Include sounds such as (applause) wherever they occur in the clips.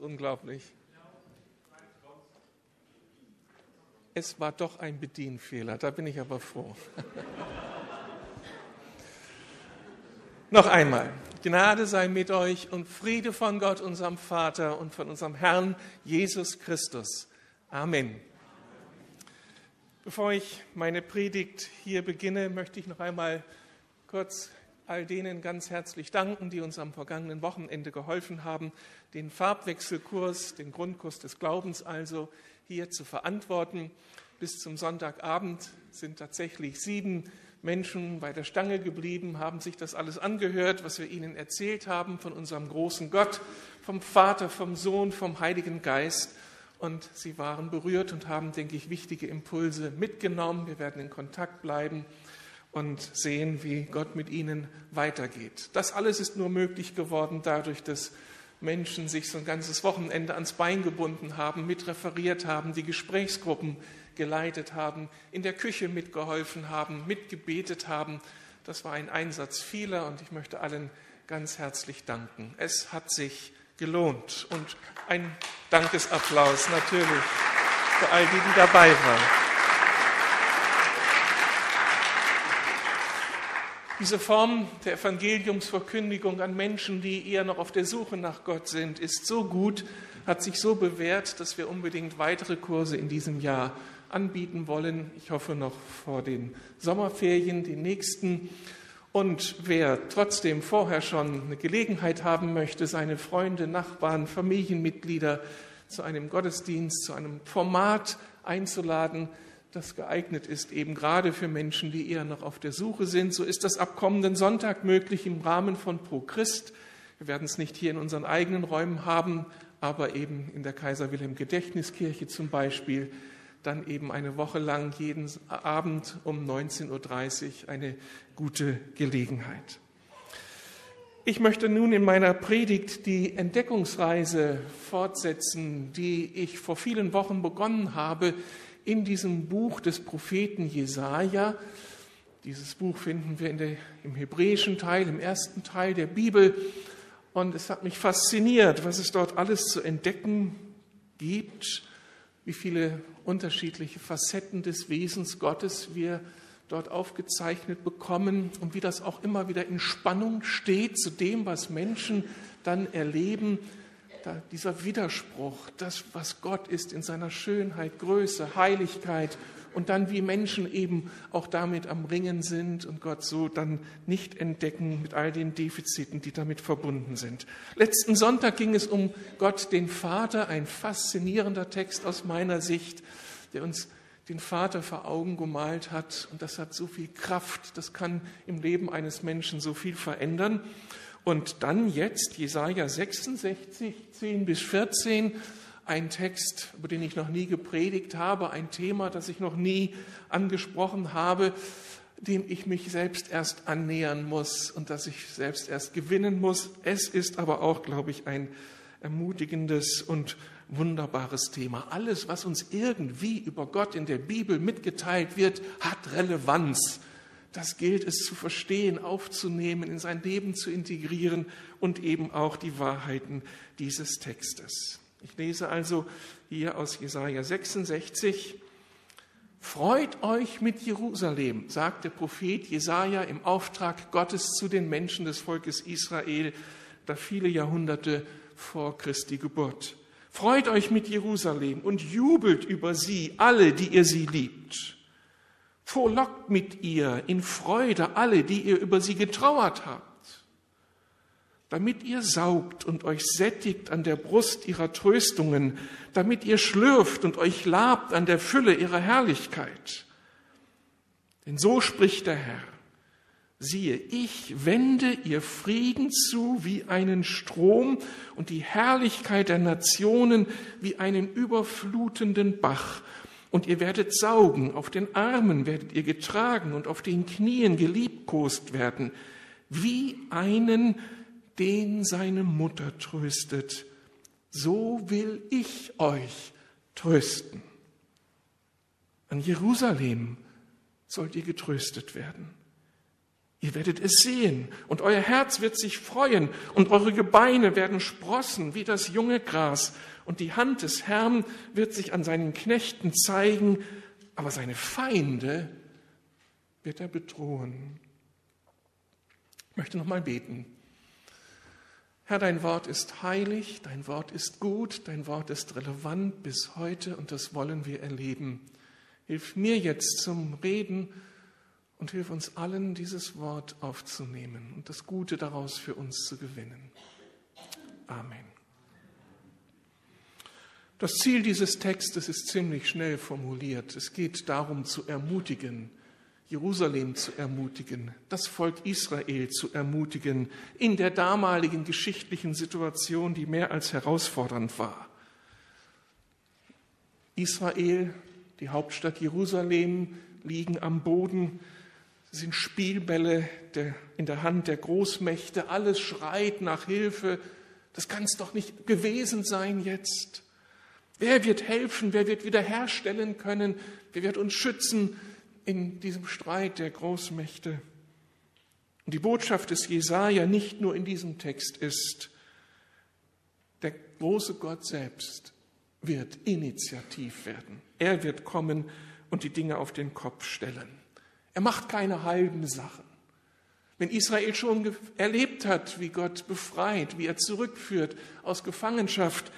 unglaublich. Es war doch ein Bedienfehler, da bin ich aber froh. (laughs) Noch einmal, Gnade sei mit euch und Friede von Gott, unserem Vater und von unserem Herrn Jesus Christus. Amen. Bevor ich meine Predigt hier beginne, möchte ich noch einmal kurz all denen ganz herzlich danken, die uns am vergangenen Wochenende geholfen haben, den Farbwechselkurs, den Grundkurs des Glaubens also hier zu verantworten. Bis zum Sonntagabend sind tatsächlich sieben Menschen bei der Stange geblieben, haben sich das alles angehört, was wir ihnen erzählt haben von unserem großen Gott, vom Vater, vom Sohn, vom Heiligen Geist. Und sie waren berührt und haben, denke ich, wichtige Impulse mitgenommen. Wir werden in Kontakt bleiben und sehen, wie Gott mit ihnen weitergeht. Das alles ist nur möglich geworden dadurch, dass Menschen sich so ein ganzes Wochenende ans Bein gebunden haben, mitreferiert haben, die Gesprächsgruppen geleitet haben, in der Küche mitgeholfen haben, mitgebetet haben. Das war ein Einsatz vieler und ich möchte allen ganz herzlich danken. Es hat sich gelohnt und ein Dankesapplaus natürlich für all die, die dabei waren. Diese Form der Evangeliumsverkündigung an Menschen, die eher noch auf der Suche nach Gott sind, ist so gut, hat sich so bewährt, dass wir unbedingt weitere Kurse in diesem Jahr anbieten wollen. Ich hoffe noch vor den Sommerferien, die nächsten. Und wer trotzdem vorher schon eine Gelegenheit haben möchte, seine Freunde, Nachbarn, Familienmitglieder zu einem Gottesdienst, zu einem Format einzuladen, das geeignet ist, eben gerade für Menschen, die eher noch auf der Suche sind. So ist das ab kommenden Sonntag möglich im Rahmen von Pro Christ. Wir werden es nicht hier in unseren eigenen Räumen haben, aber eben in der Kaiser Wilhelm Gedächtniskirche zum Beispiel, dann eben eine Woche lang jeden Abend um 19.30 Uhr eine gute Gelegenheit. Ich möchte nun in meiner Predigt die Entdeckungsreise fortsetzen, die ich vor vielen Wochen begonnen habe, in diesem Buch des Propheten Jesaja. Dieses Buch finden wir der, im hebräischen Teil, im ersten Teil der Bibel. Und es hat mich fasziniert, was es dort alles zu entdecken gibt, wie viele unterschiedliche Facetten des Wesens Gottes wir dort aufgezeichnet bekommen und wie das auch immer wieder in Spannung steht zu dem, was Menschen dann erleben, da dieser Widerspruch, das, was Gott ist in seiner Schönheit, Größe, Heiligkeit und dann wie Menschen eben auch damit am Ringen sind und Gott so dann nicht entdecken mit all den Defiziten, die damit verbunden sind. Letzten Sonntag ging es um Gott, den Vater, ein faszinierender Text aus meiner Sicht, der uns den Vater vor Augen gemalt hat. Und das hat so viel Kraft, das kann im Leben eines Menschen so viel verändern. Und dann jetzt Jesaja 66, 10 bis 14, ein Text, über den ich noch nie gepredigt habe, ein Thema, das ich noch nie angesprochen habe, dem ich mich selbst erst annähern muss und das ich selbst erst gewinnen muss. Es ist aber auch, glaube ich, ein ermutigendes und wunderbares Thema. Alles, was uns irgendwie über Gott in der Bibel mitgeteilt wird, hat Relevanz das gilt es zu verstehen, aufzunehmen, in sein Leben zu integrieren und eben auch die Wahrheiten dieses Textes. Ich lese also hier aus Jesaja 66. Freut euch mit Jerusalem, sagt der Prophet Jesaja im Auftrag Gottes zu den Menschen des Volkes Israel, da viele Jahrhunderte vor Christi Geburt. Freut euch mit Jerusalem und jubelt über sie, alle, die ihr sie liebt. Frohlockt mit ihr in Freude alle, die ihr über sie getrauert habt, damit ihr saugt und euch sättigt an der Brust ihrer Tröstungen, damit ihr schlürft und euch labt an der Fülle ihrer Herrlichkeit. Denn so spricht der Herr, siehe, ich wende ihr Frieden zu wie einen Strom und die Herrlichkeit der Nationen wie einen überflutenden Bach und ihr werdet saugen, auf den Armen werdet ihr getragen und auf den Knien geliebkost werden, wie einen, den seine Mutter tröstet. So will ich euch trösten. An Jerusalem sollt ihr getröstet werden. Ihr werdet es sehen und euer Herz wird sich freuen und eure Gebeine werden sprossen wie das junge Gras und die Hand des Herrn wird sich an seinen Knechten zeigen, aber seine Feinde wird er bedrohen. Ich möchte noch mal beten. Herr, dein Wort ist heilig, dein Wort ist gut, dein Wort ist relevant bis heute und das wollen wir erleben. Hilf mir jetzt zum Reden und hilf uns allen, dieses Wort aufzunehmen und das Gute daraus für uns zu gewinnen. Amen. Das Ziel dieses Textes ist ziemlich schnell formuliert. Es geht darum zu ermutigen, Jerusalem zu ermutigen, das Volk Israel zu ermutigen in der damaligen geschichtlichen Situation, die mehr als herausfordernd war. Israel, die Hauptstadt Jerusalem, liegen am Boden, sind Spielbälle der, in der Hand der Großmächte, alles schreit nach Hilfe. Das kann es doch nicht gewesen sein jetzt. Wer wird helfen? Wer wird wiederherstellen können? Wer wird uns schützen in diesem Streit der Großmächte? Und die Botschaft des Jesaja nicht nur in diesem Text ist, der große Gott selbst wird initiativ werden. Er wird kommen und die Dinge auf den Kopf stellen. Er macht keine halben Sachen. Wenn Israel schon erlebt hat, wie Gott befreit, wie er zurückführt aus Gefangenschaft,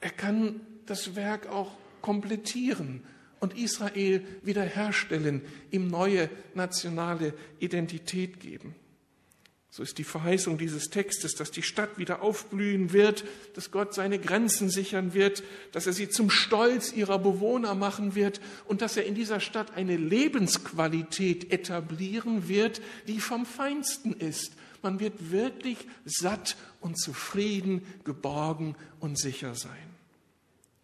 er kann das Werk auch komplettieren und Israel wiederherstellen, ihm neue nationale Identität geben. So ist die Verheißung dieses Textes, dass die Stadt wieder aufblühen wird, dass Gott seine Grenzen sichern wird, dass er sie zum Stolz ihrer Bewohner machen wird und dass er in dieser Stadt eine Lebensqualität etablieren wird, die vom Feinsten ist. Man wird wirklich satt und zufrieden, geborgen und sicher sein.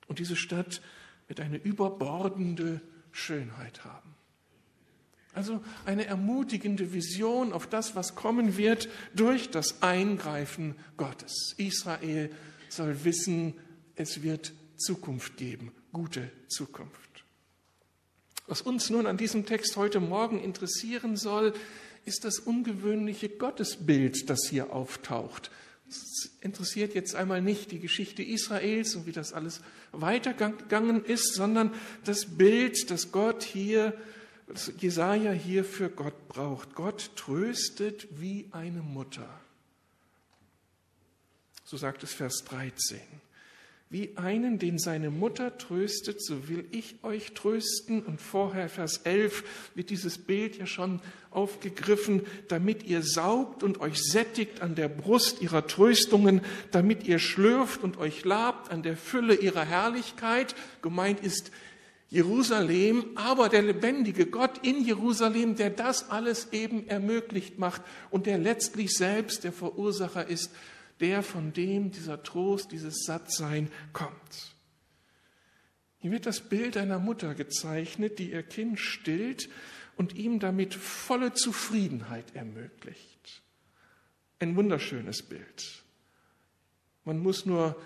Und diese Stadt wird eine überbordende Schönheit haben. Also eine ermutigende Vision auf das, was kommen wird durch das Eingreifen Gottes. Israel soll wissen, es wird Zukunft geben, gute Zukunft. Was uns nun an diesem Text heute Morgen interessieren soll, ist das ungewöhnliche Gottesbild, das hier auftaucht. Es interessiert jetzt einmal nicht die Geschichte Israels und wie das alles weitergegangen ist, sondern das Bild, das Gott hier was Jesaja hier für Gott braucht. Gott tröstet wie eine Mutter. So sagt es Vers 13. Wie einen, den seine Mutter tröstet, so will ich euch trösten. Und vorher, Vers 11, wird dieses Bild ja schon aufgegriffen, damit ihr saugt und euch sättigt an der Brust ihrer Tröstungen, damit ihr schlürft und euch labt an der Fülle ihrer Herrlichkeit. Gemeint ist Jerusalem, aber der lebendige Gott in Jerusalem, der das alles eben ermöglicht macht und der letztlich selbst der Verursacher ist, der von dem dieser Trost, dieses Sattsein kommt. Hier wird das Bild einer Mutter gezeichnet, die ihr Kind stillt und ihm damit volle Zufriedenheit ermöglicht. Ein wunderschönes Bild. Man muss nur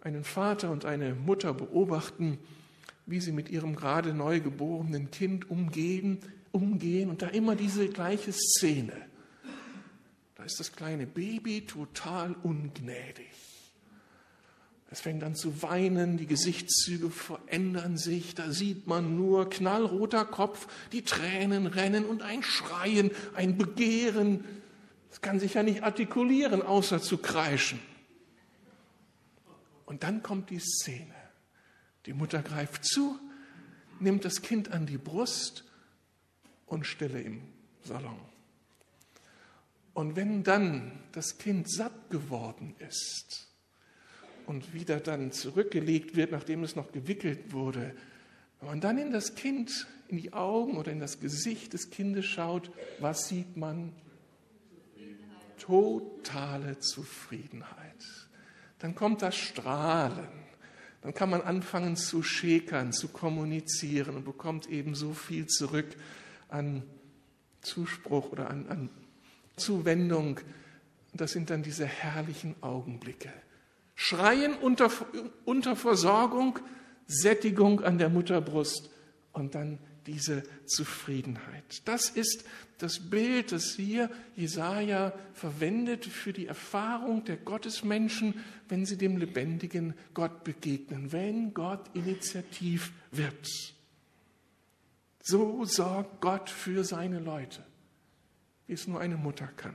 einen Vater und eine Mutter beobachten, wie sie mit ihrem gerade neu geborenen Kind umgehen, umgehen und da immer diese gleiche Szene. Da ist das kleine Baby total ungnädig. Es fängt an zu weinen, die Gesichtszüge verändern sich, da sieht man nur knallroter Kopf, die Tränen rennen und ein Schreien, ein Begehren. Es kann sich ja nicht artikulieren, außer zu kreischen. Und dann kommt die Szene. Die Mutter greift zu, nimmt das Kind an die Brust und Stille im Salon. Und wenn dann das Kind satt geworden ist und wieder dann zurückgelegt wird, nachdem es noch gewickelt wurde, wenn man dann in das Kind, in die Augen oder in das Gesicht des Kindes schaut, was sieht man? Totale Zufriedenheit. Dann kommt das Strahlen dann kann man anfangen zu schäkern, zu kommunizieren und bekommt eben so viel zurück an Zuspruch oder an, an Zuwendung. das sind dann diese herrlichen Augenblicke. Schreien unter, unter Versorgung, Sättigung an der Mutterbrust und dann diese Zufriedenheit. Das ist das Bild, das hier Jesaja verwendet für die Erfahrung der Gottesmenschen, wenn sie dem lebendigen Gott begegnen, wenn Gott initiativ wird. So sorgt Gott für seine Leute, wie es nur eine Mutter kann.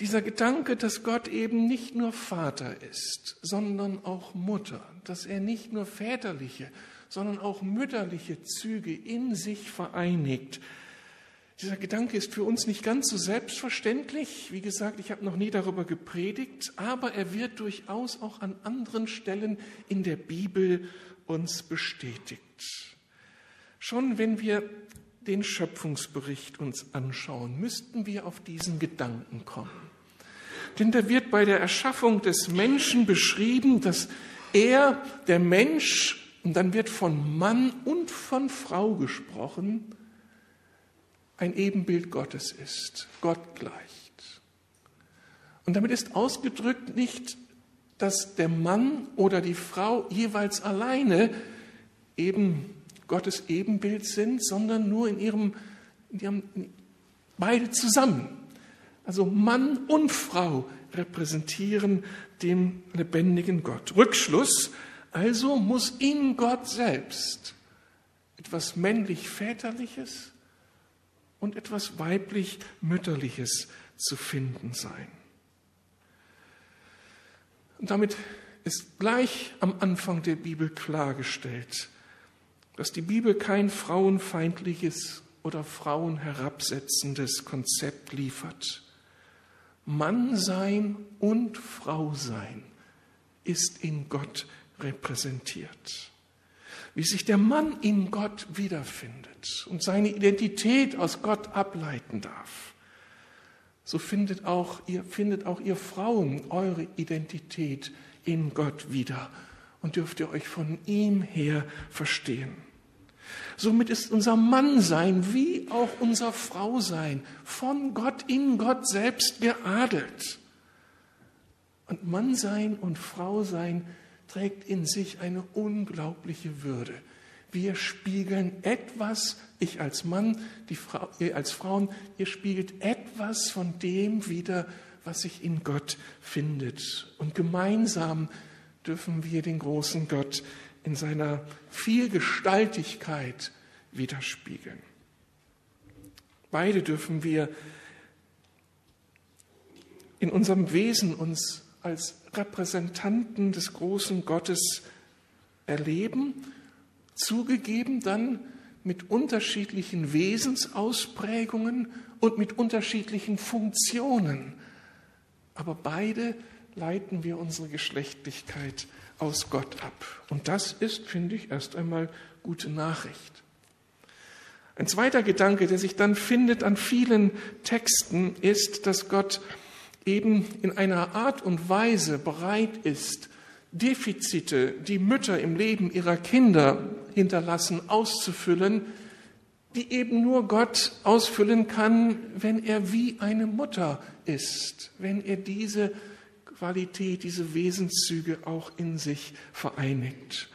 Dieser Gedanke, dass Gott eben nicht nur Vater ist, sondern auch Mutter, dass er nicht nur väterliche, sondern auch mütterliche Züge in sich vereinigt. Dieser Gedanke ist für uns nicht ganz so selbstverständlich. Wie gesagt, ich habe noch nie darüber gepredigt, aber er wird durchaus auch an anderen Stellen in der Bibel uns bestätigt. Schon wenn wir den Schöpfungsbericht uns anschauen, müssten wir auf diesen Gedanken kommen. Denn da wird bei der Erschaffung des Menschen beschrieben, dass er, der Mensch, und dann wird von Mann und von Frau gesprochen, ein Ebenbild Gottes ist, Gott gleicht. Und damit ist ausgedrückt nicht, dass der Mann oder die Frau jeweils alleine eben Gottes Ebenbild sind, sondern nur in ihrem, in ihrem beide zusammen. Also Mann und Frau repräsentieren den lebendigen Gott. Rückschluss, also muss in Gott selbst etwas männlich-väterliches und etwas weiblich-mütterliches zu finden sein. Und damit ist gleich am Anfang der Bibel klargestellt, dass die Bibel kein frauenfeindliches oder frauenherabsetzendes Konzept liefert. Mannsein und Frausein ist in Gott repräsentiert. Wie sich der Mann in Gott wiederfindet und seine Identität aus Gott ableiten darf, so findet auch ihr, findet auch ihr Frauen eure Identität in Gott wieder und dürft ihr euch von ihm her verstehen. Somit ist unser Mannsein wie auch unser Frausein von Gott in Gott selbst geadelt. Und Mannsein und Frausein trägt in sich eine unglaubliche Würde. Wir spiegeln etwas, ich als Mann, die Frau, ihr als Frauen, ihr spiegelt etwas von dem wider, was sich in Gott findet. Und gemeinsam dürfen wir den großen Gott in seiner Vielgestaltigkeit widerspiegeln. Beide dürfen wir in unserem Wesen uns als Repräsentanten des großen Gottes erleben, zugegeben dann mit unterschiedlichen Wesensausprägungen und mit unterschiedlichen Funktionen. Aber beide leiten wir unsere Geschlechtlichkeit aus Gott ab. Und das ist, finde ich, erst einmal gute Nachricht. Ein zweiter Gedanke, der sich dann findet an vielen Texten, ist, dass Gott eben in einer Art und Weise bereit ist, Defizite, die Mütter im Leben ihrer Kinder hinterlassen, auszufüllen, die eben nur Gott ausfüllen kann, wenn er wie eine Mutter ist, wenn er diese Qualität, diese Wesenszüge auch in sich vereinigt.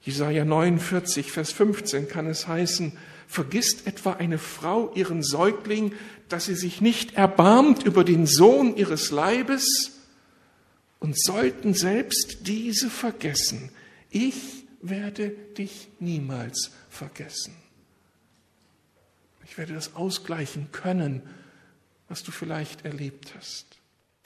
Jesaja 49, Vers 15 kann es heißen, vergisst etwa eine Frau ihren Säugling, dass sie sich nicht erbarmt über den Sohn ihres Leibes? Und sollten selbst diese vergessen, ich werde dich niemals vergessen. Ich werde das ausgleichen können, was du vielleicht erlebt hast.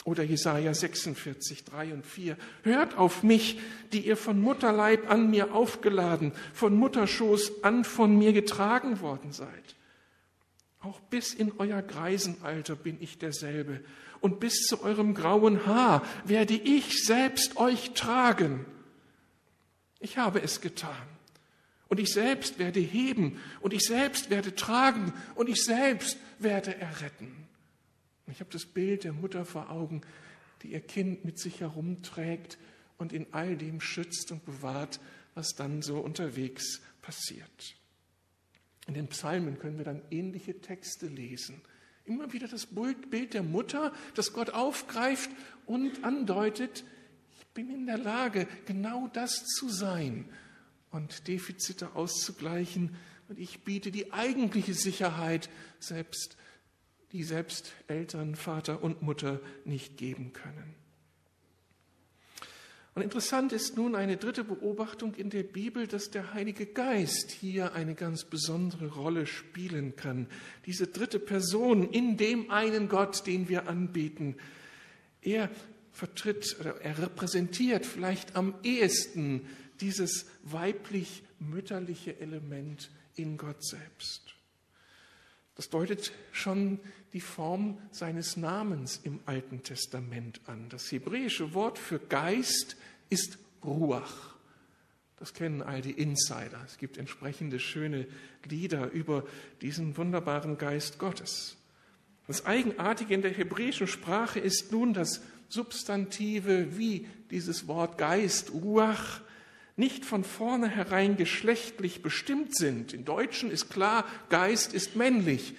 Oder Jesaja 46, 3 und 4. Hört auf mich, die ihr von Mutterleib an mir aufgeladen, von Mutterschoß an von mir getragen worden seid. Auch bis in euer Greisenalter bin ich derselbe. Und bis zu eurem grauen Haar werde ich selbst euch tragen. Ich habe es getan. Und ich selbst werde heben. Und ich selbst werde tragen. Und ich selbst werde erretten. Ich habe das Bild der Mutter vor Augen, die ihr Kind mit sich herumträgt und in all dem schützt und bewahrt, was dann so unterwegs passiert. In den Psalmen können wir dann ähnliche Texte lesen. Immer wieder das Bild der Mutter, das Gott aufgreift und andeutet, ich bin in der Lage, genau das zu sein, und Defizite auszugleichen. Und ich biete die eigentliche Sicherheit, selbst, die selbst Eltern, Vater und Mutter nicht geben können. Und interessant ist nun eine dritte Beobachtung in der Bibel, dass der Heilige Geist hier eine ganz besondere Rolle spielen kann. Diese dritte Person in dem einen Gott, den wir anbeten. Er vertritt er repräsentiert vielleicht am ehesten dieses weiblich-mütterliche Element in Gott selbst. Das deutet schon die Form seines Namens im Alten Testament an. Das hebräische Wort für Geist ist Ruach. Das kennen all die Insider. Es gibt entsprechende schöne Lieder über diesen wunderbaren Geist Gottes. Das Eigenartige in der hebräischen Sprache ist nun, dass Substantive wie dieses Wort Geist, Ruach, nicht von vornherein geschlechtlich bestimmt sind. Im Deutschen ist klar, Geist ist männlich.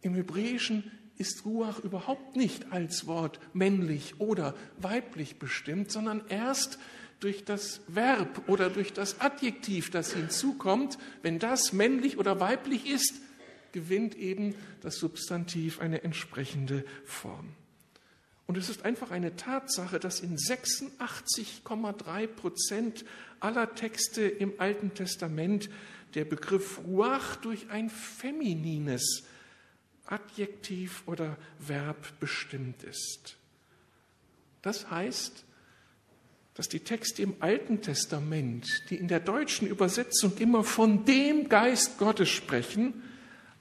Im Hebräischen ist Ruach überhaupt nicht als Wort männlich oder weiblich bestimmt, sondern erst durch das Verb oder durch das Adjektiv, das hinzukommt, wenn das männlich oder weiblich ist, gewinnt eben das Substantiv eine entsprechende Form. Und es ist einfach eine Tatsache, dass in 86,3 Prozent aller Texte im Alten Testament der Begriff Ruach durch ein feminines Adjektiv oder Verb bestimmt ist. Das heißt, dass die Texte im Alten Testament, die in der deutschen Übersetzung immer von dem Geist Gottes sprechen,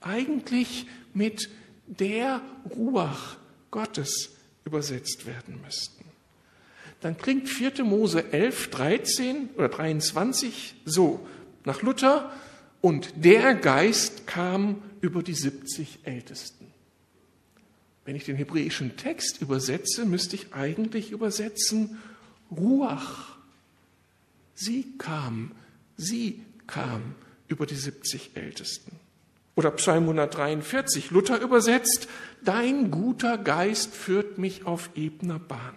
eigentlich mit der Ruach Gottes übersetzt werden müssten. Dann klingt 4. Mose 11, 13 oder 23 so nach Luther, und der Geist kam über die 70 Ältesten. Wenn ich den hebräischen Text übersetze, müsste ich eigentlich übersetzen Ruach. Sie kam, sie kam über die 70 Ältesten. Oder Psalm 143, Luther übersetzt, Dein guter Geist führt mich auf ebner Bahn.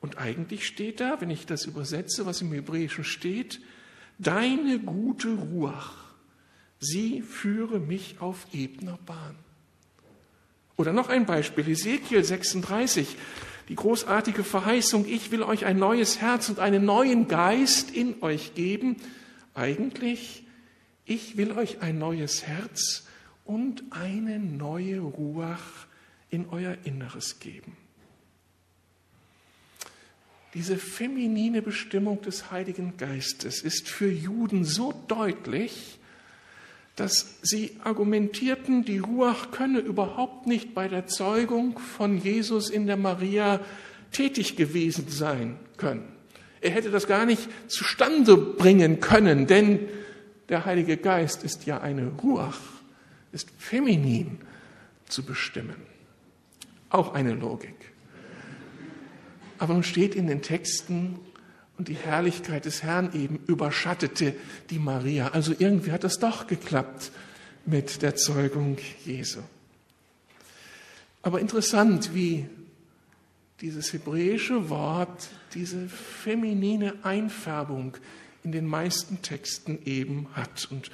Und eigentlich steht da, wenn ich das übersetze, was im Hebräischen steht, Deine gute Ruach, sie führe mich auf ebner Bahn. Oder noch ein Beispiel, Ezekiel 36, die großartige Verheißung, ich will euch ein neues Herz und einen neuen Geist in euch geben. Eigentlich, ich will euch ein neues Herz und eine neue Ruach in euer Inneres geben. Diese feminine Bestimmung des Heiligen Geistes ist für Juden so deutlich, dass sie argumentierten, die Ruach könne überhaupt nicht bei der Zeugung von Jesus in der Maria tätig gewesen sein können. Er hätte das gar nicht zustande bringen können, denn der Heilige Geist ist ja eine Ruach ist feminin zu bestimmen. Auch eine Logik. Aber nun steht in den Texten, und die Herrlichkeit des Herrn eben überschattete die Maria. Also irgendwie hat das doch geklappt mit der Zeugung Jesu. Aber interessant, wie dieses hebräische Wort diese feminine Einfärbung in den meisten Texten eben hat. Und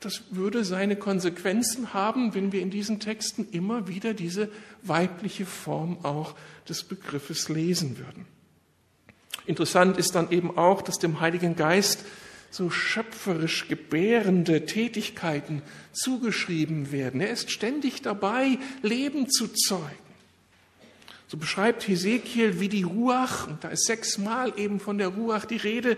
das würde seine Konsequenzen haben, wenn wir in diesen Texten immer wieder diese weibliche Form auch des Begriffes lesen würden. Interessant ist dann eben auch, dass dem Heiligen Geist so schöpferisch gebärende Tätigkeiten zugeschrieben werden. Er ist ständig dabei, Leben zu zeugen. So beschreibt Hesekiel, wie die Ruach, und da ist sechsmal eben von der Ruach die Rede,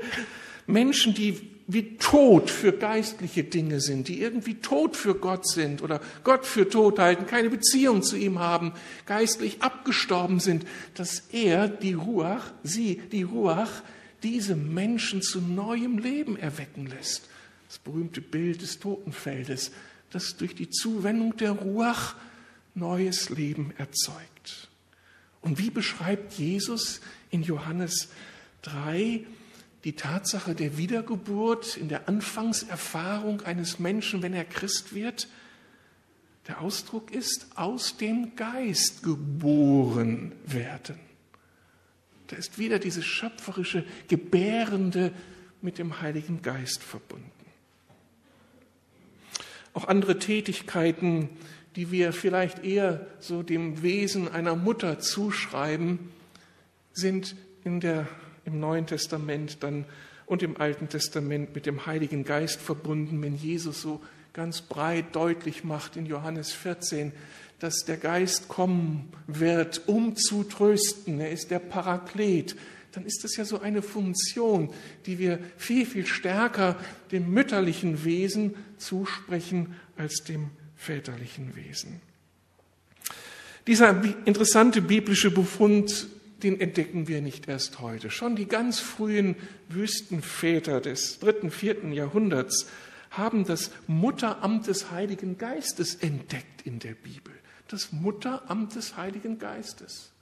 Menschen, die wie tot für geistliche Dinge sind, die irgendwie tot für Gott sind oder Gott für tot halten, keine Beziehung zu ihm haben, geistlich abgestorben sind, dass er, die Ruach, sie, die Ruach, diese Menschen zu neuem Leben erwecken lässt. Das berühmte Bild des Totenfeldes, das durch die Zuwendung der Ruach neues Leben erzeugt. Und wie beschreibt Jesus in Johannes 3 die Tatsache der Wiedergeburt in der Anfangserfahrung eines Menschen, wenn er Christ wird, der Ausdruck ist, aus dem Geist geboren werden. Da ist wieder diese schöpferische, gebärende mit dem Heiligen Geist verbunden. Auch andere Tätigkeiten, die wir vielleicht eher so dem Wesen einer Mutter zuschreiben, sind in der, im Neuen Testament dann und im Alten Testament mit dem Heiligen Geist verbunden, wenn Jesus so ganz breit deutlich macht in Johannes 14, dass der Geist kommen wird, um zu trösten. Er ist der Paraklet. Dann ist das ja so eine Funktion, die wir viel, viel stärker dem mütterlichen Wesen zusprechen als dem väterlichen Wesen. Dieser interessante biblische Befund, den entdecken wir nicht erst heute. Schon die ganz frühen Wüstenväter des dritten, vierten Jahrhunderts haben das Mutteramt des Heiligen Geistes entdeckt in der Bibel. Das Mutteramt des Heiligen Geistes.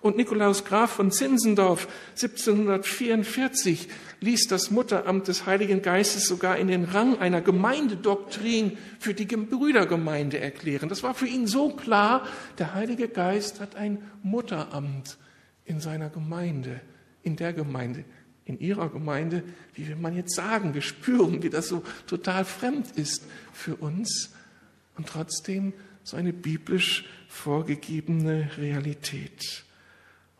Und Nikolaus Graf von Zinzendorf 1744 ließ das Mutteramt des Heiligen Geistes sogar in den Rang einer Gemeindedoktrin für die Brüdergemeinde erklären. Das war für ihn so klar, der Heilige Geist hat ein Mutteramt in seiner Gemeinde, in der Gemeinde, in ihrer Gemeinde. Wie will man jetzt sagen? Wir spüren, wie das so total fremd ist für uns und trotzdem so eine biblisch vorgegebene Realität.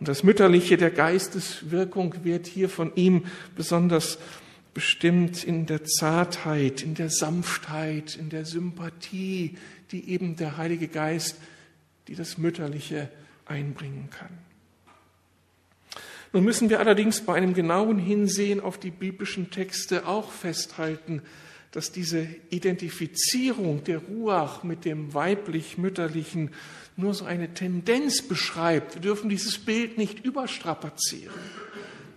Und das Mütterliche der Geisteswirkung wird hier von ihm besonders bestimmt in der Zartheit, in der Sanftheit, in der Sympathie, die eben der Heilige Geist, die das Mütterliche einbringen kann. Nun müssen wir allerdings bei einem genauen Hinsehen auf die biblischen Texte auch festhalten, dass diese Identifizierung der Ruach mit dem weiblich-mütterlichen nur so eine Tendenz beschreibt. Wir dürfen dieses Bild nicht überstrapazieren.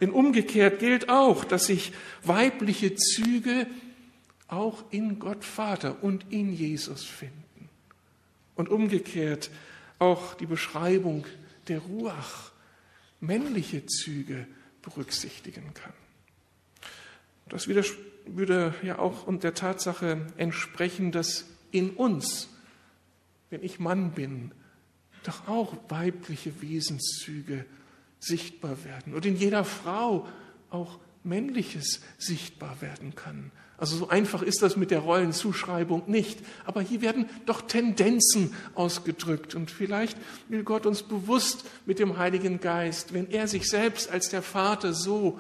Denn umgekehrt gilt auch, dass sich weibliche Züge auch in Gott Vater und in Jesus finden. Und umgekehrt auch die Beschreibung der Ruach männliche Züge berücksichtigen kann. Das würde ja auch der Tatsache entsprechen, dass in uns, wenn ich Mann bin, doch auch weibliche Wesenszüge sichtbar werden und in jeder Frau auch männliches sichtbar werden kann. Also so einfach ist das mit der Rollenzuschreibung nicht. Aber hier werden doch Tendenzen ausgedrückt. Und vielleicht will Gott uns bewusst mit dem Heiligen Geist, wenn er sich selbst als der Vater so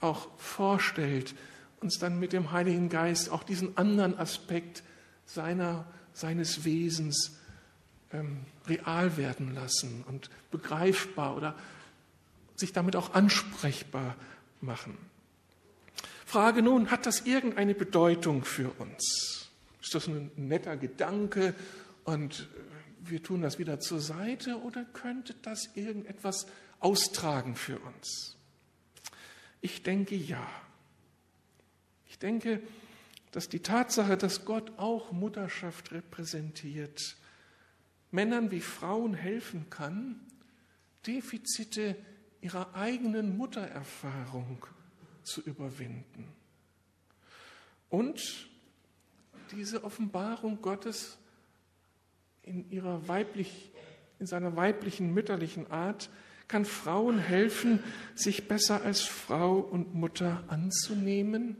auch vorstellt, uns dann mit dem Heiligen Geist auch diesen anderen Aspekt seiner, seines Wesens ähm, real werden lassen und begreifbar oder sich damit auch ansprechbar machen. Frage nun, hat das irgendeine Bedeutung für uns? Ist das ein netter Gedanke und wir tun das wieder zur Seite oder könnte das irgendetwas austragen für uns? Ich denke ja. Ich denke, dass die Tatsache, dass Gott auch Mutterschaft repräsentiert, Männern wie Frauen helfen kann, Defizite ihrer eigenen Muttererfahrung zu überwinden. Und diese Offenbarung Gottes in, ihrer weiblich, in seiner weiblichen, mütterlichen Art kann Frauen helfen, sich besser als Frau und Mutter anzunehmen,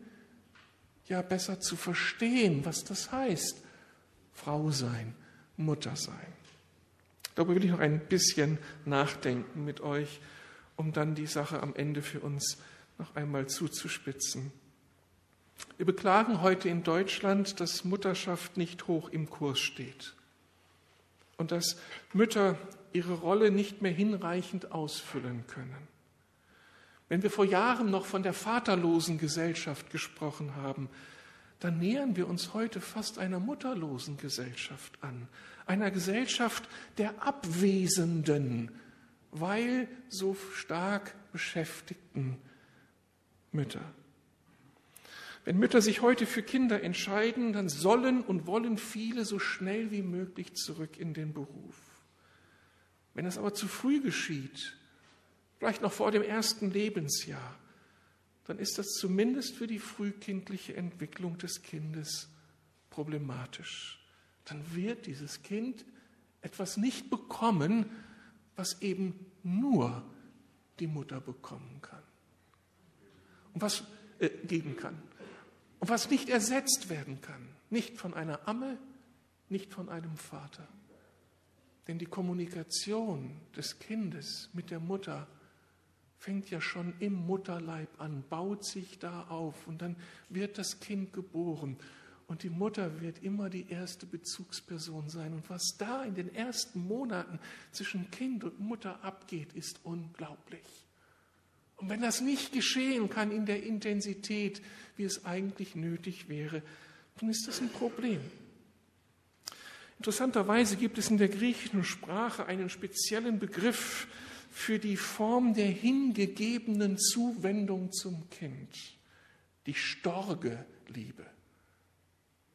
ja besser zu verstehen, was das heißt, Frau sein, Mutter sein. Darüber will ich noch ein bisschen nachdenken mit euch, um dann die Sache am Ende für uns noch einmal zuzuspitzen. Wir beklagen heute in Deutschland, dass Mutterschaft nicht hoch im Kurs steht und dass Mütter ihre Rolle nicht mehr hinreichend ausfüllen können. Wenn wir vor Jahren noch von der vaterlosen Gesellschaft gesprochen haben, dann nähern wir uns heute fast einer mutterlosen Gesellschaft an, einer Gesellschaft der Abwesenden, weil so stark beschäftigten Mütter. Wenn Mütter sich heute für Kinder entscheiden, dann sollen und wollen viele so schnell wie möglich zurück in den Beruf. Wenn es aber zu früh geschieht, vielleicht noch vor dem ersten Lebensjahr, dann ist das zumindest für die frühkindliche Entwicklung des Kindes problematisch. Dann wird dieses Kind etwas nicht bekommen, was eben nur die Mutter bekommen kann. Und was äh, geben kann. Und was nicht ersetzt werden kann. Nicht von einer Amme, nicht von einem Vater. Denn die Kommunikation des Kindes mit der Mutter fängt ja schon im Mutterleib an, baut sich da auf und dann wird das Kind geboren. Und die Mutter wird immer die erste Bezugsperson sein. Und was da in den ersten Monaten zwischen Kind und Mutter abgeht, ist unglaublich. Und wenn das nicht geschehen kann in der Intensität, wie es eigentlich nötig wäre, dann ist das ein Problem. Interessanterweise gibt es in der griechischen Sprache einen speziellen Begriff für die Form der hingegebenen Zuwendung zum Kind, die Storge-Liebe.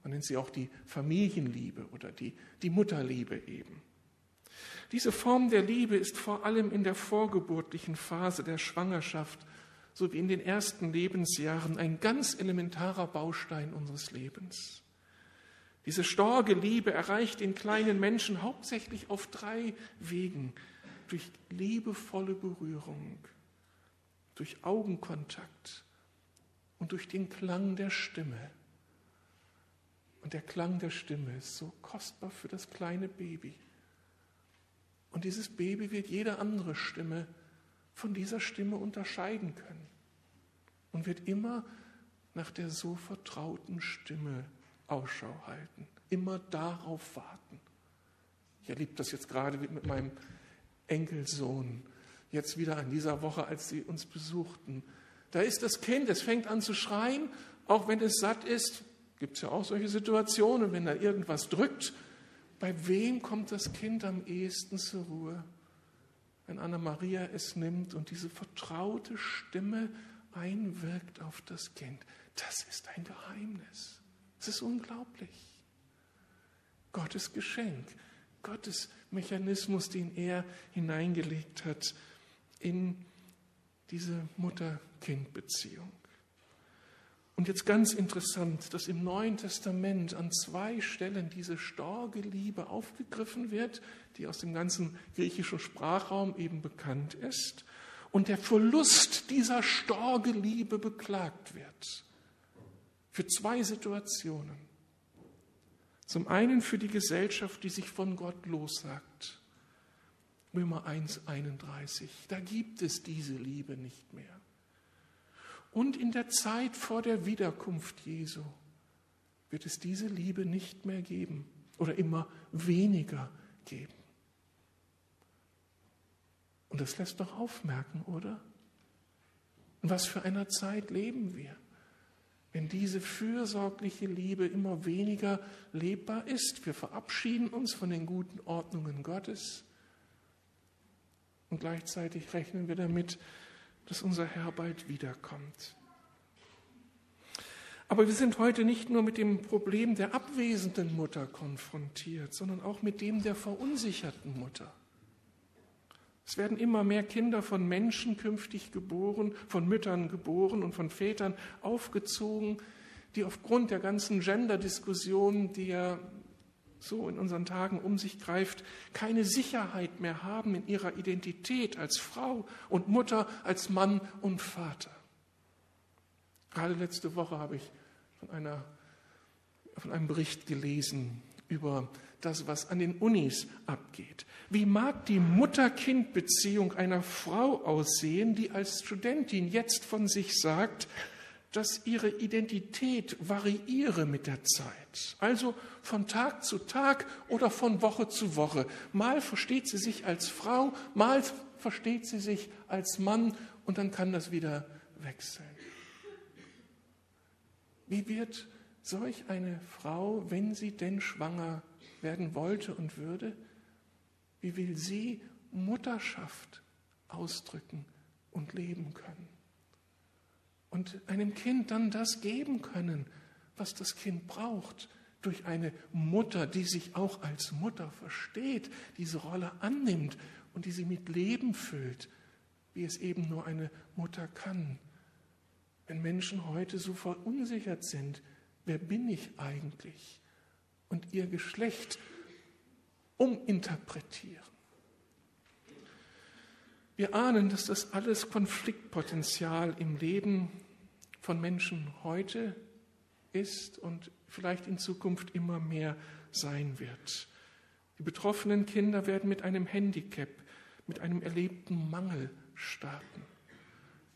Man nennt sie auch die Familienliebe oder die, die Mutterliebe eben. Diese Form der Liebe ist vor allem in der vorgeburtlichen Phase der Schwangerschaft sowie in den ersten Lebensjahren ein ganz elementarer Baustein unseres Lebens. Diese starke Liebe erreicht den kleinen Menschen hauptsächlich auf drei Wegen. Durch liebevolle Berührung, durch Augenkontakt und durch den Klang der Stimme. Und der Klang der Stimme ist so kostbar für das kleine Baby. Und dieses Baby wird jede andere Stimme von dieser Stimme unterscheiden können und wird immer nach der so vertrauten Stimme Ausschau halten, immer darauf warten. Ich erlebe das jetzt gerade mit meinem Enkelsohn, jetzt wieder an dieser Woche, als sie uns besuchten. Da ist das Kind, es fängt an zu schreien, auch wenn es satt ist, gibt es ja auch solche Situationen, wenn da irgendwas drückt. Bei wem kommt das Kind am ehesten zur Ruhe? Wenn Anna-Maria es nimmt und diese vertraute Stimme einwirkt auf das Kind. Das ist ein Geheimnis. Es ist unglaublich. Gottes Geschenk, Gottes Mechanismus, den er hineingelegt hat in diese Mutter-Kind-Beziehung. Und jetzt ganz interessant, dass im Neuen Testament an zwei Stellen diese starke Liebe aufgegriffen wird, die aus dem ganzen griechischen Sprachraum eben bekannt ist, und der Verlust dieser starke Liebe beklagt wird. Für zwei Situationen. Zum einen für die Gesellschaft, die sich von Gott lossagt. Römer 1, 31. Da gibt es diese Liebe nicht mehr und in der Zeit vor der Wiederkunft Jesu wird es diese Liebe nicht mehr geben oder immer weniger geben. Und das lässt doch aufmerken, oder? In was für einer Zeit leben wir, wenn diese fürsorgliche Liebe immer weniger lebbar ist. Wir verabschieden uns von den guten Ordnungen Gottes und gleichzeitig rechnen wir damit, dass unser Herr bald wiederkommt. Aber wir sind heute nicht nur mit dem Problem der abwesenden Mutter konfrontiert, sondern auch mit dem der verunsicherten Mutter. Es werden immer mehr Kinder von Menschen künftig geboren, von Müttern geboren und von Vätern aufgezogen, die aufgrund der ganzen Gender-Diskussion, die ja so in unseren Tagen um sich greift, keine Sicherheit mehr haben in ihrer Identität als Frau und Mutter, als Mann und Vater. Gerade letzte Woche habe ich von, einer, von einem Bericht gelesen über das, was an den Unis abgeht. Wie mag die Mutter-Kind-Beziehung einer Frau aussehen, die als Studentin jetzt von sich sagt, dass ihre Identität variiere mit der Zeit, also von Tag zu Tag oder von Woche zu Woche. Mal versteht sie sich als Frau, mal versteht sie sich als Mann und dann kann das wieder wechseln. Wie wird solch eine Frau, wenn sie denn schwanger werden wollte und würde, wie will sie Mutterschaft ausdrücken und leben können? Und einem Kind dann das geben können, was das Kind braucht, durch eine Mutter, die sich auch als Mutter versteht, diese Rolle annimmt und die sie mit Leben füllt, wie es eben nur eine Mutter kann. Wenn Menschen heute so verunsichert sind, wer bin ich eigentlich? Und ihr Geschlecht uminterpretieren. Wir ahnen, dass das alles Konfliktpotenzial im Leben von Menschen heute ist und vielleicht in Zukunft immer mehr sein wird. Die betroffenen Kinder werden mit einem Handicap, mit einem erlebten Mangel starten.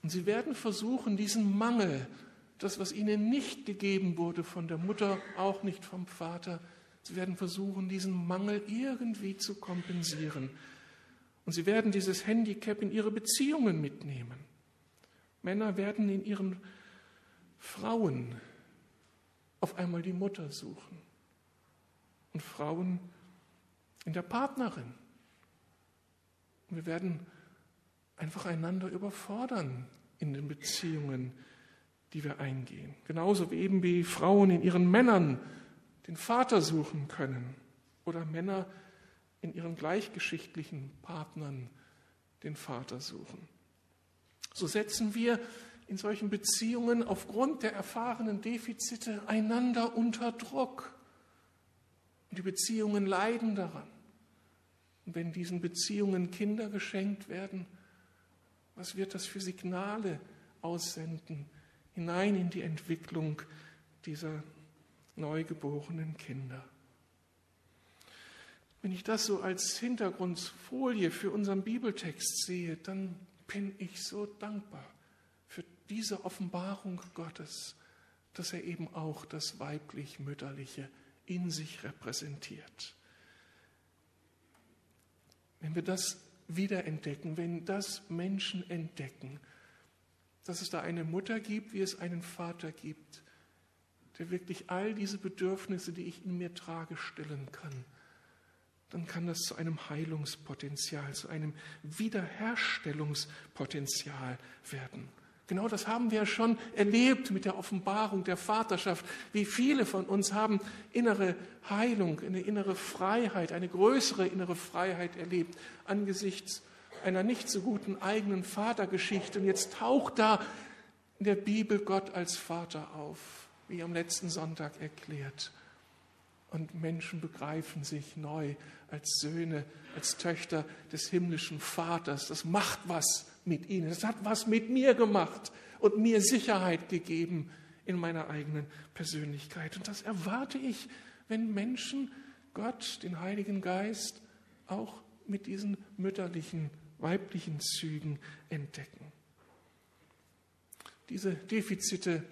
Und sie werden versuchen, diesen Mangel, das, was ihnen nicht gegeben wurde von der Mutter, auch nicht vom Vater, sie werden versuchen, diesen Mangel irgendwie zu kompensieren. Und sie werden dieses Handicap in ihre Beziehungen mitnehmen. Männer werden in ihren Frauen auf einmal die Mutter suchen und Frauen in der Partnerin. wir werden einfach einander überfordern in den Beziehungen, die wir eingehen. Genauso wie eben wie Frauen in ihren Männern den Vater suchen können oder Männer in ihren gleichgeschichtlichen Partnern den Vater suchen. So setzen wir in solchen Beziehungen aufgrund der erfahrenen Defizite einander unter Druck. Und die Beziehungen leiden daran. Und wenn diesen Beziehungen Kinder geschenkt werden, was wird das für Signale aussenden hinein in die Entwicklung dieser neugeborenen Kinder? Wenn ich das so als Hintergrundfolie für unseren Bibeltext sehe, dann bin ich so dankbar diese Offenbarung Gottes, dass er eben auch das weiblich-mütterliche in sich repräsentiert. Wenn wir das wiederentdecken, wenn das Menschen entdecken, dass es da eine Mutter gibt, wie es einen Vater gibt, der wirklich all diese Bedürfnisse, die ich in mir trage, stillen kann, dann kann das zu einem Heilungspotenzial, zu einem Wiederherstellungspotenzial werden. Genau das haben wir schon erlebt mit der Offenbarung der Vaterschaft. Wie viele von uns haben innere Heilung, eine innere Freiheit, eine größere innere Freiheit erlebt angesichts einer nicht so guten eigenen Vatergeschichte. Und jetzt taucht da in der Bibel Gott als Vater auf, wie am letzten Sonntag erklärt. Und Menschen begreifen sich neu als Söhne, als Töchter des himmlischen Vaters. Das macht was mit ihnen. Das hat was mit mir gemacht und mir Sicherheit gegeben in meiner eigenen Persönlichkeit. Und das erwarte ich, wenn Menschen Gott, den Heiligen Geist, auch mit diesen mütterlichen, weiblichen Zügen entdecken. Diese Defizite,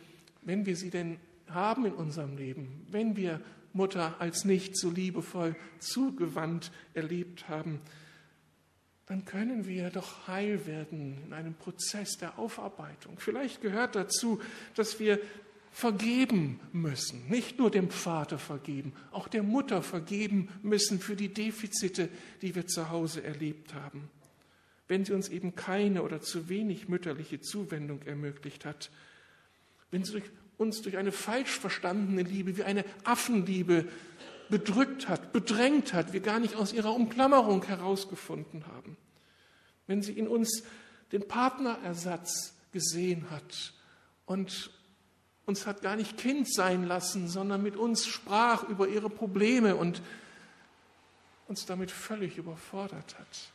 wenn wir sie denn haben in unserem Leben, wenn wir Mutter als nicht so liebevoll zugewandt erlebt haben, dann können wir doch heil werden in einem Prozess der Aufarbeitung. Vielleicht gehört dazu, dass wir vergeben müssen, nicht nur dem Vater vergeben, auch der Mutter vergeben müssen für die Defizite, die wir zu Hause erlebt haben, wenn sie uns eben keine oder zu wenig mütterliche Zuwendung ermöglicht hat, wenn sie durch uns durch eine falsch verstandene Liebe, wie eine Affenliebe bedrückt hat, bedrängt hat, wir gar nicht aus ihrer Umklammerung herausgefunden haben. Wenn sie in uns den Partnerersatz gesehen hat und uns hat gar nicht Kind sein lassen, sondern mit uns sprach über ihre Probleme und uns damit völlig überfordert hat.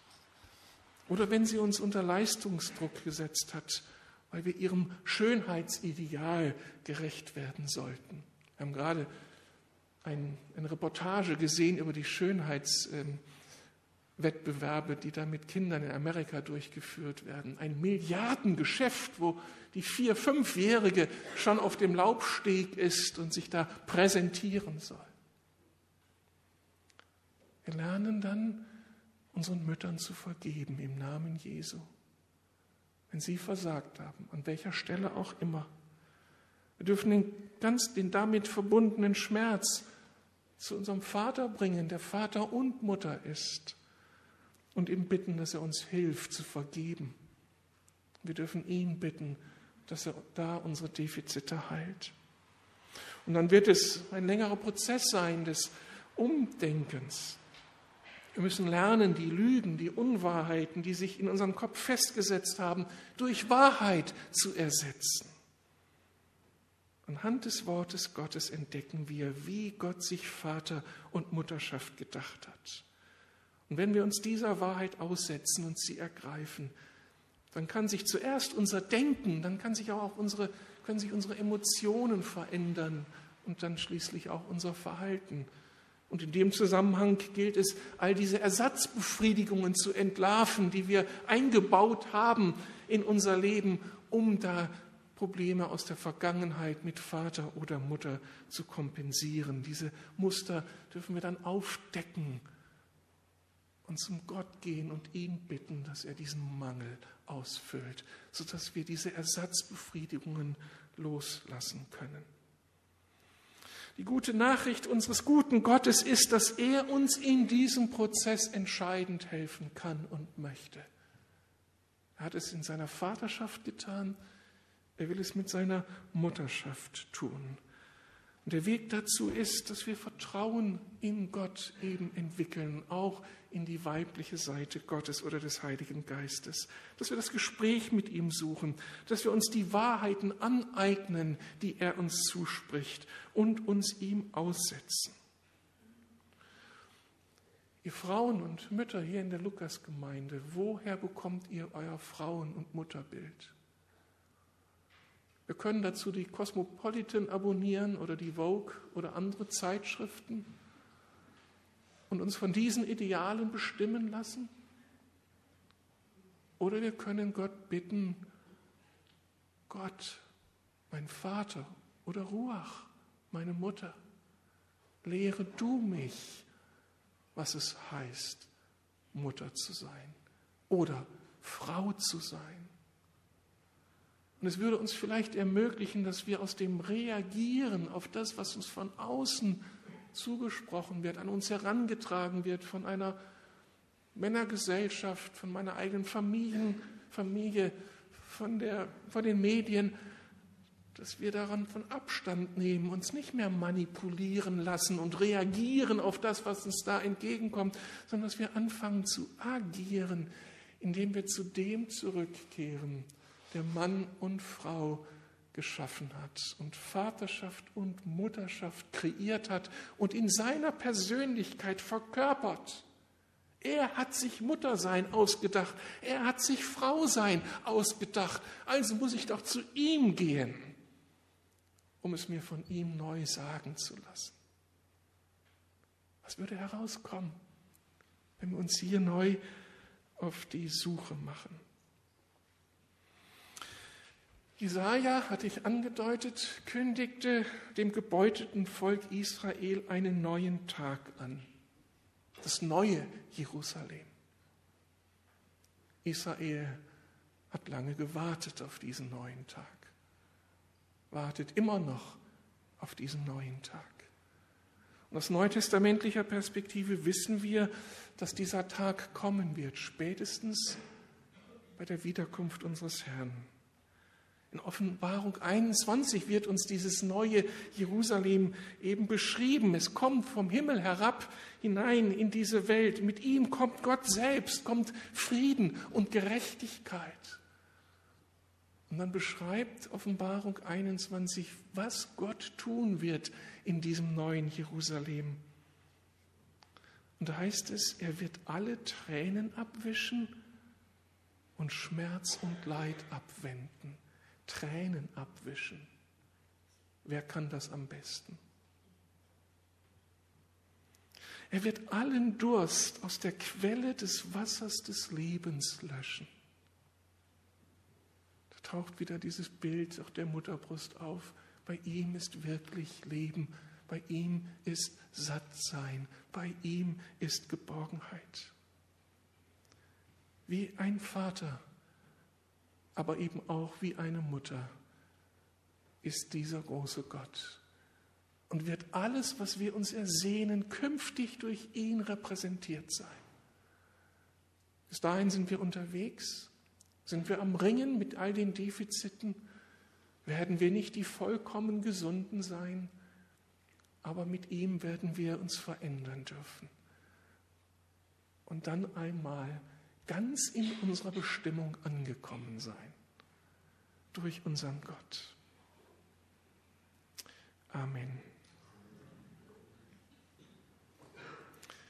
Oder wenn sie uns unter Leistungsdruck gesetzt hat weil wir ihrem Schönheitsideal gerecht werden sollten. Wir haben gerade ein, eine Reportage gesehen über die Schönheitswettbewerbe, die da mit Kindern in Amerika durchgeführt werden. Ein Milliardengeschäft, wo die Vier-, Fünfjährige schon auf dem Laubsteg ist und sich da präsentieren soll. Wir lernen dann, unseren Müttern zu vergeben im Namen Jesu wenn sie versagt haben, an welcher Stelle auch immer. Wir dürfen den, ganz den damit verbundenen Schmerz zu unserem Vater bringen, der Vater und Mutter ist, und ihm bitten, dass er uns hilft zu vergeben. Wir dürfen ihn bitten, dass er da unsere Defizite heilt. Und dann wird es ein längerer Prozess sein des Umdenkens, wir müssen lernen, die Lügen, die Unwahrheiten, die sich in unserem Kopf festgesetzt haben, durch Wahrheit zu ersetzen. Anhand des Wortes Gottes entdecken wir, wie Gott sich Vater und Mutterschaft gedacht hat. Und wenn wir uns dieser Wahrheit aussetzen und sie ergreifen, dann kann sich zuerst unser Denken, dann kann sich auch unsere, können sich unsere Emotionen verändern und dann schließlich auch unser Verhalten. Und in dem Zusammenhang gilt es, all diese Ersatzbefriedigungen zu entlarven, die wir eingebaut haben in unser Leben, um da Probleme aus der Vergangenheit mit Vater oder Mutter zu kompensieren. Diese Muster dürfen wir dann aufdecken und zum Gott gehen und ihn bitten, dass er diesen Mangel ausfüllt, sodass wir diese Ersatzbefriedigungen loslassen können. Die gute Nachricht unseres guten Gottes ist, dass er uns in diesem Prozess entscheidend helfen kann und möchte. Er hat es in seiner Vaterschaft getan, er will es mit seiner Mutterschaft tun. Und der Weg dazu ist, dass wir Vertrauen in Gott eben entwickeln, auch in die weibliche Seite Gottes oder des Heiligen Geistes, dass wir das Gespräch mit ihm suchen, dass wir uns die Wahrheiten aneignen, die er uns zuspricht und uns ihm aussetzen. Ihr Frauen und Mütter hier in der Lukasgemeinde, woher bekommt ihr euer Frauen- und Mutterbild? Wir können dazu die Cosmopolitan abonnieren oder die Vogue oder andere Zeitschriften und uns von diesen Idealen bestimmen lassen. Oder wir können Gott bitten, Gott, mein Vater oder Ruach, meine Mutter, lehre du mich, was es heißt, Mutter zu sein oder Frau zu sein. Und es würde uns vielleicht ermöglichen, dass wir aus dem Reagieren auf das, was uns von außen zugesprochen wird, an uns herangetragen wird von einer Männergesellschaft, von meiner eigenen Familien, Familie, von, der, von den Medien, dass wir daran von Abstand nehmen, uns nicht mehr manipulieren lassen und reagieren auf das, was uns da entgegenkommt, sondern dass wir anfangen zu agieren, indem wir zu dem zurückkehren, der Mann und Frau geschaffen hat und Vaterschaft und Mutterschaft kreiert hat und in seiner Persönlichkeit verkörpert. Er hat sich Muttersein ausgedacht, er hat sich Frausein ausgedacht, also muss ich doch zu ihm gehen, um es mir von ihm neu sagen zu lassen. Was würde herauskommen, wenn wir uns hier neu auf die Suche machen? Jesaja, hatte ich angedeutet, kündigte dem gebeuteten Volk Israel einen neuen Tag an. Das neue Jerusalem. Israel hat lange gewartet auf diesen neuen Tag, wartet immer noch auf diesen neuen Tag. Und aus neutestamentlicher Perspektive wissen wir, dass dieser Tag kommen wird, spätestens bei der Wiederkunft unseres Herrn. In Offenbarung 21 wird uns dieses neue Jerusalem eben beschrieben. Es kommt vom Himmel herab hinein in diese Welt. Mit ihm kommt Gott selbst, kommt Frieden und Gerechtigkeit. Und dann beschreibt Offenbarung 21, was Gott tun wird in diesem neuen Jerusalem. Und da heißt es, er wird alle Tränen abwischen und Schmerz und Leid abwenden. Tränen abwischen. Wer kann das am besten? Er wird allen Durst aus der Quelle des Wassers des Lebens löschen. Da taucht wieder dieses Bild auch der Mutterbrust auf. Bei ihm ist wirklich Leben, bei ihm ist Sattsein, bei ihm ist Geborgenheit. Wie ein Vater aber eben auch wie eine Mutter ist dieser große Gott und wird alles, was wir uns ersehnen, künftig durch ihn repräsentiert sein. Bis dahin sind wir unterwegs, sind wir am Ringen mit all den Defiziten, werden wir nicht die vollkommen Gesunden sein, aber mit ihm werden wir uns verändern dürfen. Und dann einmal ganz in unserer Bestimmung angekommen sein. Durch unseren Gott. Amen.